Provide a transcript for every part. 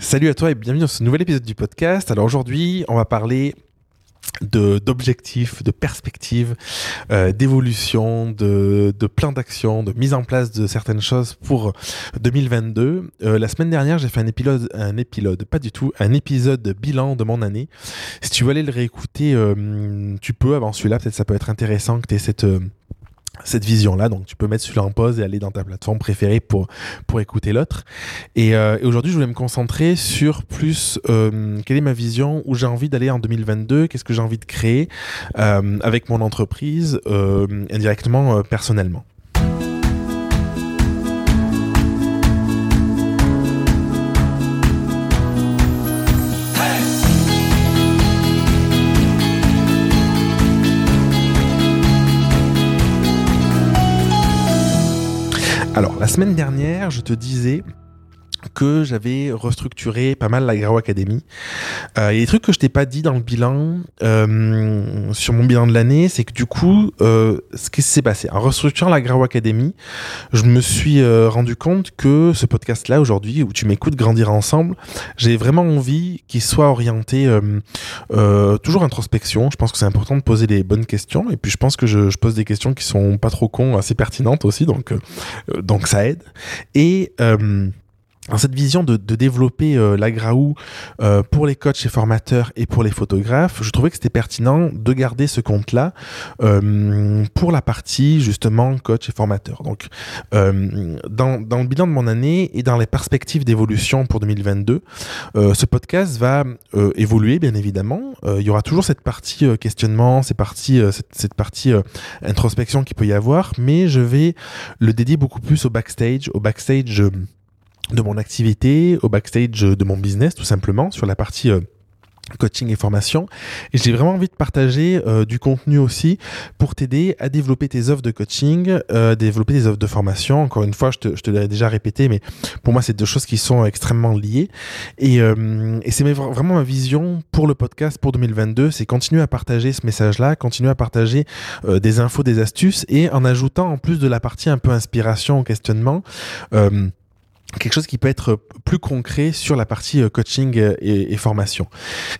Salut à toi et bienvenue dans ce nouvel épisode du podcast. Alors aujourd'hui, on va parler de d'objectifs, de perspectives, euh, d'évolution, de, de plans d'action, de mise en place de certaines choses pour 2022. Euh, la semaine dernière, j'ai fait un épisode, un épisode, pas du tout, un épisode bilan de mon année. Si tu veux aller le réécouter, euh, tu peux avant celui-là. Peut-être ça peut être intéressant que tu aies cette cette vision-là. Donc, tu peux mettre celui-là en pause et aller dans ta plateforme préférée pour, pour écouter l'autre. Et, euh, aujourd'hui, je voulais me concentrer sur plus euh, quelle est ma vision, où j'ai envie d'aller en 2022, qu'est-ce que j'ai envie de créer euh, avec mon entreprise, euh, indirectement, euh, personnellement. Alors, la semaine dernière, je te disais que j'avais restructuré pas mal la Grau Academy. Euh, Il y a des trucs que je t'ai pas dit dans le bilan, euh, sur mon bilan de l'année, c'est que du coup, euh, ce qui s'est passé, en restructurant la Grau Academy, je me suis euh, rendu compte que ce podcast-là aujourd'hui, où tu m'écoutes grandir ensemble, j'ai vraiment envie qu'il soit orienté euh, euh, toujours introspection. Je pense que c'est important de poser les bonnes questions, et puis je pense que je, pose des questions qui sont pas trop cons, assez pertinentes aussi, donc euh, donc ça aide. Et euh, cette vision de, de développer euh, la Graou euh, pour les coachs et formateurs et pour les photographes, je trouvais que c'était pertinent de garder ce compte-là euh, pour la partie justement coach et formateur. Donc, euh, dans, dans le bilan de mon année et dans les perspectives d'évolution pour 2022, euh, ce podcast va euh, évoluer bien évidemment. Il y aura toujours cette partie questionnement, cette partie, euh, cette, cette partie introspection qu'il peut y avoir, mais je vais le dédier beaucoup plus au backstage, au backstage. Euh, de mon activité, au backstage de mon business, tout simplement, sur la partie euh, coaching et formation. Et j'ai vraiment envie de partager euh, du contenu aussi pour t'aider à développer tes offres de coaching, euh, développer des offres de formation. Encore une fois, je te, je te l'ai déjà répété, mais pour moi, c'est deux choses qui sont extrêmement liées. Et, euh, et c'est vraiment ma vision pour le podcast pour 2022, c'est continuer à partager ce message-là, continuer à partager euh, des infos, des astuces, et en ajoutant en plus de la partie un peu inspiration, questionnement, euh, quelque chose qui peut être plus concret sur la partie euh, coaching euh, et, formation.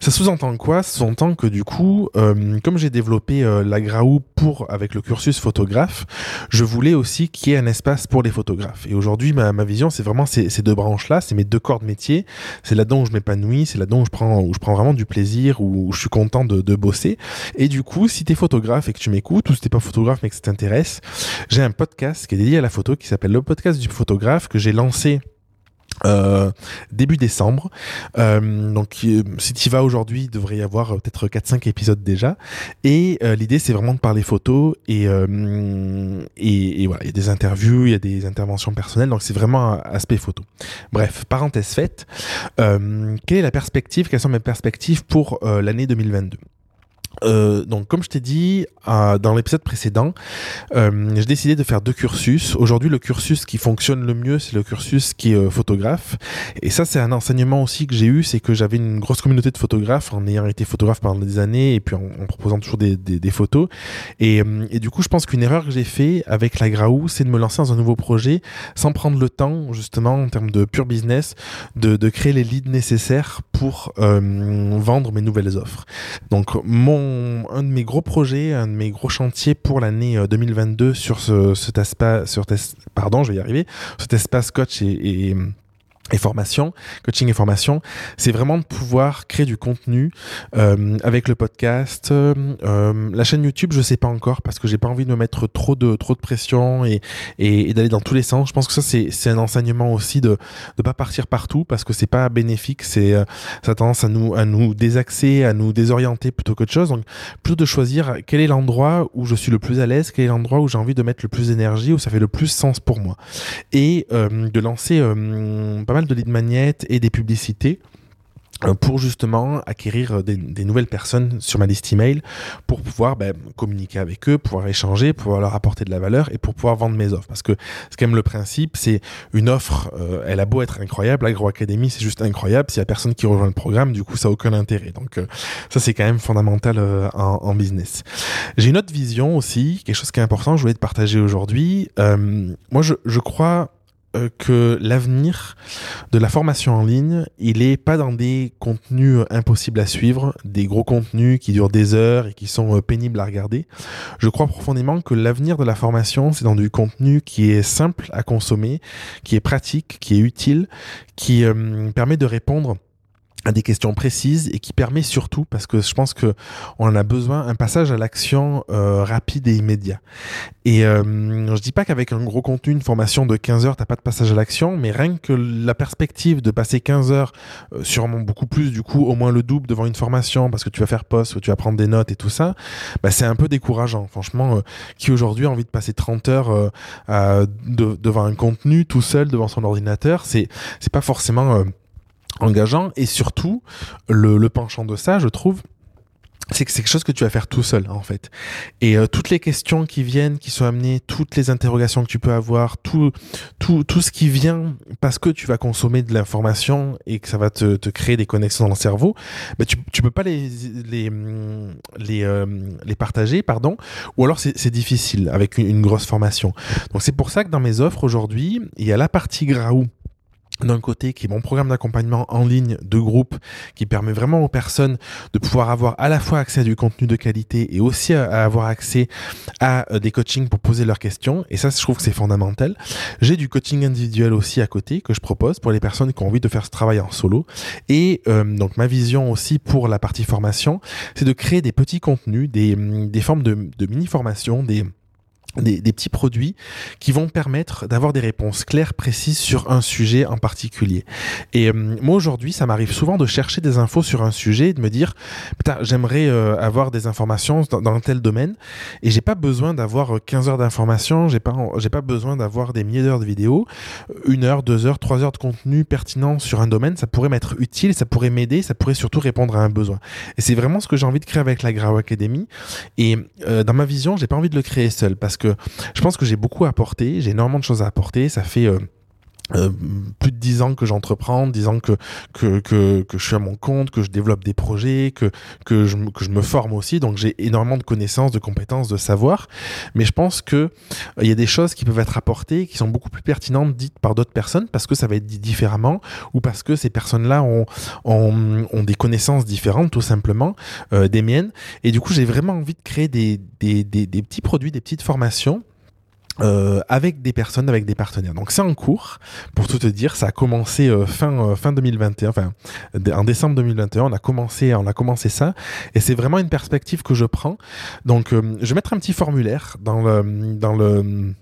Ça sous-entend quoi? Ça sous-entend que du coup, euh, comme j'ai développé la Graou pour avec le cursus photographe, je voulais aussi qu'il y ait un espace pour les photographes. Et aujourd'hui, ma, vision, c'est vraiment ces, deux branches-là, c'est mes deux corps de métier. C'est là-dedans où je m'épanouis, c'est là-dedans où je prends où je prends vraiment du plaisir, où, où je suis content de, de bosser. Et du coup, si t'es photographe et que tu m'écoutes, ou si t'es pas photographe mais que ça t'intéresse, j'ai un podcast qui est dédié à la photo qui s'appelle le podcast du photographe que j'ai lancé euh, début décembre. Euh, donc, euh, si tu vas aujourd'hui, il devrait y avoir peut-être 4-5 épisodes déjà. Et l'idée, c'est vraiment de parler photo. Et, et, et voilà, il y a des interviews, il y a des interventions personnelles. Donc, c'est vraiment un aspect photo. Bref, parenthèse faite. Quelle est la perspective Quelles sont mes perspectives pour l'année 2022 euh, donc, comme je t'ai dit euh, dans l'épisode précédent, euh, j'ai décidé de faire deux cursus. Aujourd'hui, le cursus qui fonctionne le mieux, c'est le cursus qui est euh, photographe. Et ça, c'est un enseignement aussi que j'ai eu, c'est que j'avais une grosse communauté de photographes en ayant été photographe pendant des années et puis en, proposant toujours des, photos. Et, du coup, je pense qu'une erreur que j'ai fait avec la Graou, c'est de me lancer dans un nouveau projet sans prendre le temps, justement, en termes de pur business, de, de créer les leads nécessaires pour vendre mes nouvelles offres. Donc, mon un de mes gros projets, un de mes gros chantiers pour l'année euh, 2022 sur ce, cet espace, sur pardon, je vais y arriver, cet espace coach et et formation, coaching et formation, c'est vraiment de pouvoir créer du contenu euh, avec le podcast, euh, euh, la chaîne YouTube, je sais pas encore parce que j'ai pas envie de me mettre trop de trop de pression et, et, d'aller dans tous les sens. Je pense que ça c'est c'est un enseignement aussi de de pas partir partout parce que c'est pas bénéfique, c'est euh, ça a tendance à nous à nous désaxer, à nous désorienter plutôt qu'autre chose. Donc plutôt de choisir quel est l'endroit où je suis le plus à l'aise, quel est l'endroit où j'ai envie de mettre le plus d'énergie, où ça fait le plus sens pour moi et euh, de lancer euh, pas mal de lead magnets et des publicités euh, pour justement acquérir euh, des, nouvelles personnes sur ma liste email pour pouvoir ben, communiquer avec eux, pouvoir échanger, pouvoir leur apporter de la valeur et pour pouvoir vendre mes offres. Parce que c'est quand même le principe, c'est une offre, euh, elle a beau être incroyable, l'Agroacadémie c'est juste incroyable, s'il y a personne qui rejoint le programme, du coup ça a aucun intérêt. Donc ça c'est quand même fondamental en, business. J'ai une autre vision aussi, quelque chose qui est important, je voulais te partager aujourd'hui. Moi je crois euh, que l'avenir de la formation en ligne, il est pas dans des contenus euh, impossibles à suivre, des gros contenus qui durent des heures et qui sont euh, pénibles à regarder. Je crois profondément que l'avenir de la formation, c'est dans du contenu qui est simple à consommer, qui est pratique, qui est utile, qui permet de répondre à des questions précises et qui permet surtout, parce que je pense que on en a besoin, un passage à l'action euh, rapide et immédiat. Et euh, je dis pas qu'avec un gros contenu, une formation de 15 heures, t'as pas de passage à l'action, mais rien que la perspective de passer 15 heures, euh, sûrement beaucoup plus, du coup, au moins le double devant une formation, parce que tu vas faire poste, tu vas prendre des notes et tout ça, bah, c'est un peu décourageant. Franchement, euh, qui aujourd'hui a envie de passer 30 heures devant un contenu tout seul devant son ordinateur, c'est c'est pas forcément engageant et surtout le, penchant de ça je trouve c'est que c'est quelque chose que tu vas faire tout seul en fait. Et euh, toutes les questions qui viennent, qui sont amenées, toutes les interrogations que tu peux avoir, tout, tout, tout ce qui vient parce que tu vas consommer de l'information et que ça va te, te créer des connexions dans le cerveau, bah tu, tu peux pas les, les, les, euh, les partager, pardon, ou alors c'est difficile avec une, une, grosse formation. Donc c'est pour ça que dans mes offres aujourd'hui, il y a la partie Graou d'un côté qui est mon programme d'accompagnement en ligne de groupe qui permet vraiment aux personnes de pouvoir avoir à la fois accès à du contenu de qualité et aussi à, avoir accès à euh, des coachings pour poser leurs questions et ça je trouve que c'est fondamental. J'ai du coaching individuel aussi à côté que je propose pour les personnes qui ont envie de faire ce travail en solo et euh, donc ma vision aussi pour la partie formation c'est de créer des petits contenus, des, des formes de, de mini formations, des des, petits produits qui vont permettre d'avoir des réponses claires, précises sur un sujet en particulier. Et euh, moi aujourd'hui, ça m'arrive souvent de chercher des infos sur un sujet et de me dire, putain, j'aimerais euh, avoir des informations dans, un tel domaine et j'ai pas besoin d'avoir 15 heures d'informations, j'ai pas, j'ai pas besoin d'avoir des milliers d'heures de vidéos, une heure, deux heures, trois heures de contenu pertinent sur un domaine, ça pourrait m'être utile, ça pourrait m'aider, ça pourrait surtout répondre à un besoin. Et c'est vraiment ce que j'ai envie de créer avec la Grau Academy. Et euh, dans ma vision, j'ai pas envie de le créer seul parce que que je pense que j'ai beaucoup apporté, j'ai énormément de choses à apporter. Ça fait euh, plus de dix ans que j'entreprends, dix ans que, que, que, que, je suis à mon compte, que je développe des projets, que, que, je, que je me forme aussi. Donc j'ai énormément de connaissances, de compétences, de savoir. Mais je pense que il euh, y a des choses qui peuvent être apportées, qui sont beaucoup plus pertinentes dites par d'autres personnes parce que ça va être dit différemment ou parce que ces personnes-là ont, ont, ont, des connaissances différentes tout simplement euh, des miennes. Et du coup j'ai vraiment envie de créer des, des, des petits produits, des petites formations euh, avec des personnes, avec des partenaires. Donc c'est en cours, pour tout te dire, ça a commencé euh, fin euh, fin 2021, enfin en décembre 2021, on a commencé on a commencé ça, et c'est vraiment une perspective que je prends. Donc euh, je vais mettre un petit formulaire dans le dans le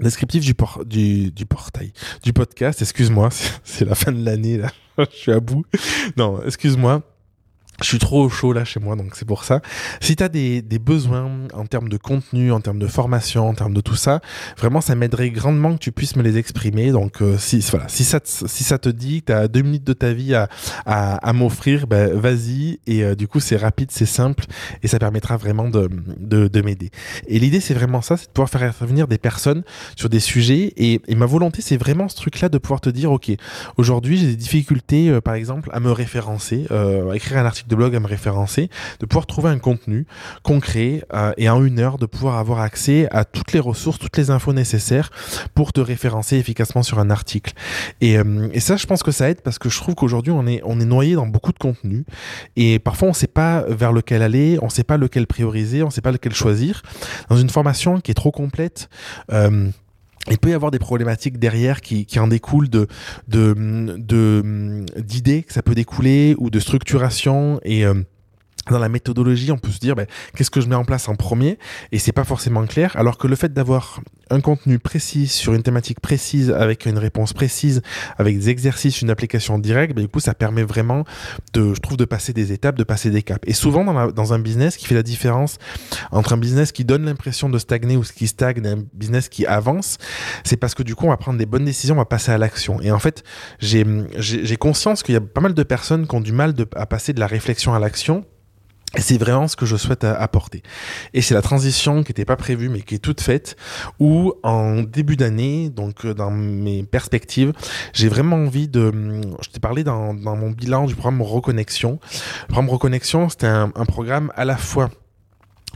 descriptif du, por du, du portail, du podcast, excuse-moi, c'est la fin de l'année là, je suis à bout. Non, excuse-moi, je suis trop chaud là chez moi, donc c'est pour ça. Si tu as des, des, besoins en termes de contenu, en termes de formation, en termes de tout ça, vraiment ça m'aiderait grandement que tu puisses me les exprimer. Donc euh, si, voilà, si, ça te, si ça te dit que tu as deux minutes de ta vie à, à, à m'offrir, ben, vas-y. Et euh, du coup c'est rapide, c'est simple et ça permettra vraiment de, de, de m'aider. Et l'idée c'est vraiment ça, c'est de pouvoir faire intervenir des personnes sur des sujets. Et, et ma volonté c'est vraiment ce truc-là de pouvoir te dire, ok, aujourd'hui j'ai des difficultés euh, par exemple à me référencer, à écrire un article de blog à me référencer, de pouvoir trouver un contenu concret euh, et en une heure de pouvoir avoir accès à toutes les ressources, toutes les infos nécessaires pour te référencer efficacement sur un article. Et, euh, ça, je pense que ça aide parce que je trouve qu'aujourd'hui on est on est noyé dans beaucoup de contenu et parfois on ne sait pas vers lequel aller, on ne sait pas lequel prioriser, on ne sait pas lequel choisir. Dans une formation qui est trop complète. Euh, il peut y avoir des problématiques derrière qui, qui en découlent de de d'idées que ça peut découler ou de structuration et euh, dans la méthodologie, on peut se dire ben, qu'est-ce que je mets en place en premier et c'est pas forcément clair. Alors que le fait d'avoir un contenu précis sur une thématique précise avec une réponse précise, avec des exercices, une application directe, ben, du coup ça permet vraiment de, je trouve, de passer des étapes, de passer des caps. Et souvent dans, un business qui fait la différence entre un business qui donne l'impression de stagner ou qui stagne, et un business qui avance, c'est parce que du coup on va prendre des bonnes décisions, on va passer à l'action. Et en fait, j'ai conscience qu'il y a pas mal de personnes qui ont du mal à passer de la réflexion à l'action c'est vraiment ce que je souhaite apporter. Et c'est la transition qui n'était pas prévue mais qui est toute faite, où en début d'année, donc euh, dans mes perspectives, j'ai vraiment envie de... Je t'ai parlé dans, mon bilan du programme Reconnexion. Le programme Reconnexion, c'était un programme à la fois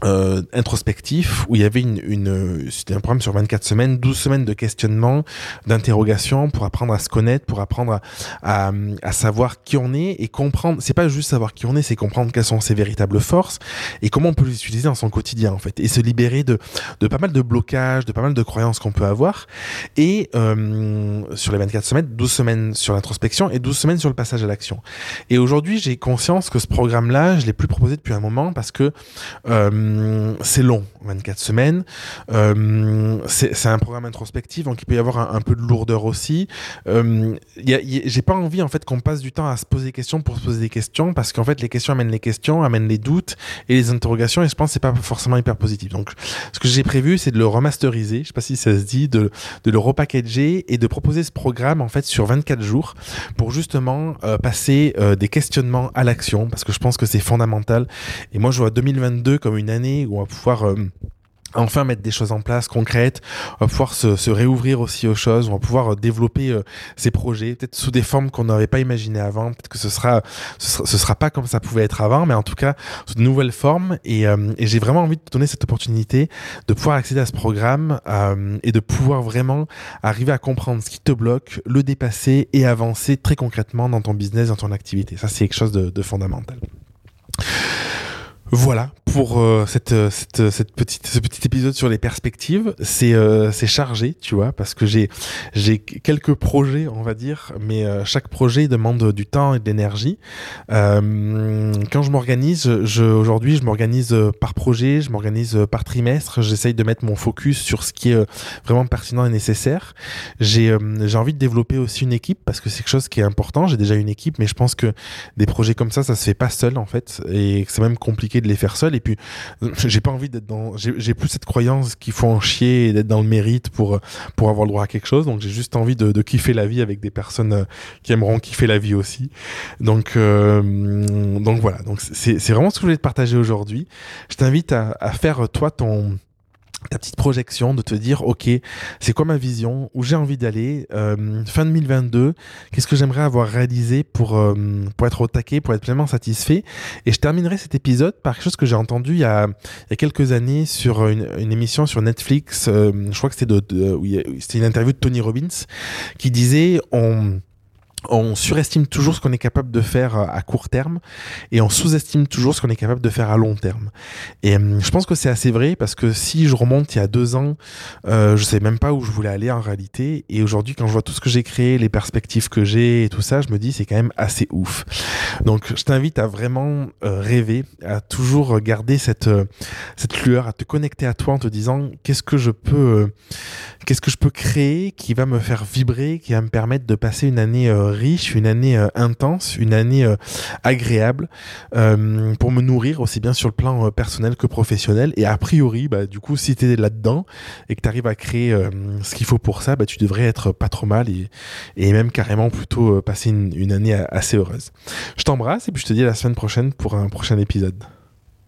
euh, introspectif où il y avait une, une c'était un programme sur 24 semaines, 12 semaines de questionnement, d'interrogation pour apprendre à se connaître, pour apprendre à, à, savoir qui on est et comprendre. C'est pas juste savoir qui on est, c'est comprendre quelles sont ses véritables forces et comment on peut les utiliser dans son quotidien en fait et se libérer de, de pas mal de blocages, de pas mal de croyances qu'on peut avoir. Et euh, sur les 24 semaines, 12 semaines sur l'introspection et 12 semaines sur le passage à l'action. Et aujourd'hui, j'ai conscience que ce programme-là, je l'ai plus proposé depuis un moment parce que euh, euh, c'est long, 24 semaines. Euh, c'est un programme introspectif, donc il peut y avoir un, peu de lourdeur aussi. Euh, J'ai pas envie en fait qu'on passe du temps à se poser des questions pour se poser des questions, parce qu'en fait les questions amènent les questions, amènent les doutes et les interrogations, et je pense que c'est pas forcément hyper positif. Donc ce que j'ai prévu, c'est de le remasteriser, je sais pas si ça se dit, de, le repackager et de proposer ce programme en fait sur 24 jours pour justement passer des questionnements à l'action, parce que je pense que c'est fondamental. Et moi je vois 2022 comme une année où on va pouvoir euh, enfin mettre des choses en place concrètes, on va pouvoir se, réouvrir aussi aux choses, on va pouvoir euh, développer euh, ces projets, peut-être sous des formes qu'on n'avait pas imaginées avant, peut-être que ce sera, ce sera, pas comme ça pouvait être avant, mais en tout cas sous de nouvelles formes. Et, et j'ai vraiment envie de te donner cette opportunité de pouvoir accéder à ce programme et de pouvoir vraiment arriver à comprendre ce qui te bloque, le dépasser et avancer très concrètement dans ton business, dans ton activité. Ça, c'est quelque chose de fondamental. Voilà pour euh, cette, euh, euh, cette, petite, ce petit épisode sur les perspectives. C'est chargé, tu vois, parce que j'ai quelques projets, on va dire, mais chaque projet demande du temps et de l'énergie. quand je m'organise, aujourd'hui, je m'organise par projet, je m'organise par trimestre. J'essaye de mettre mon focus sur ce qui est vraiment pertinent et nécessaire. J'ai j'ai envie de développer aussi une équipe parce que c'est quelque chose qui est important. J'ai déjà une équipe, mais je pense que des projets comme ça, ça se fait pas seul en fait, et c'est même compliqué de les faire seul. Et puis, j'ai pas envie d'être dans. J'ai plus cette croyance qu'il faut en chier et d'être dans le mérite pour, pour avoir le droit à quelque chose. Donc, j'ai juste envie de, kiffer la vie avec des personnes euh, qui aimeront kiffer la vie aussi. Donc, euh, donc voilà. Donc, c'est vraiment ce que je voulais te partager aujourd'hui. Je t'invite à faire, toi, ton ta petite projection de te dire ok c'est quoi ma vision où j'ai envie d'aller euh, fin 2022 qu'est-ce que j'aimerais avoir réalisé pour euh, pour être au taquet pour être pleinement satisfait. Et je terminerai cet épisode par quelque chose que j'ai entendu il y a, il y a quelques années sur une, une émission sur Netflix euh, je crois que c'était de, c'était une interview de Tony Robbins qui disait on on surestime toujours ce qu'on est capable de faire euh, à court terme et on sous-estime toujours ce qu'on est capable de faire à long terme. Et hum, je pense que c'est assez vrai parce que si je remonte il y a deux ans, euh, je sais même pas où je voulais aller en réalité. Et aujourd'hui, quand je vois tout ce que j'ai créé, les perspectives que j'ai et tout ça, je me dis c'est quand même assez ouf. Donc je t'invite à vraiment euh, rêver, à toujours garder cette euh, cette lueur, à te connecter à toi en te disant qu'est-ce que je peux qu'est-ce que je peux créer qui va me faire vibrer, qui va me permettre de passer une année riche, une année euh, intense, une année euh, agréable euh, pour me nourrir aussi bien sur le plan personnel que professionnel. Et a priori, bah, du coup, si tu es là-dedans et que tu arrives à créer ce qu'il faut pour ça, bah, tu devrais être pas trop mal et, même carrément plutôt passer une, une année assez heureuse. Je t'embrasse et puis je te dis à la semaine prochaine pour un prochain épisode.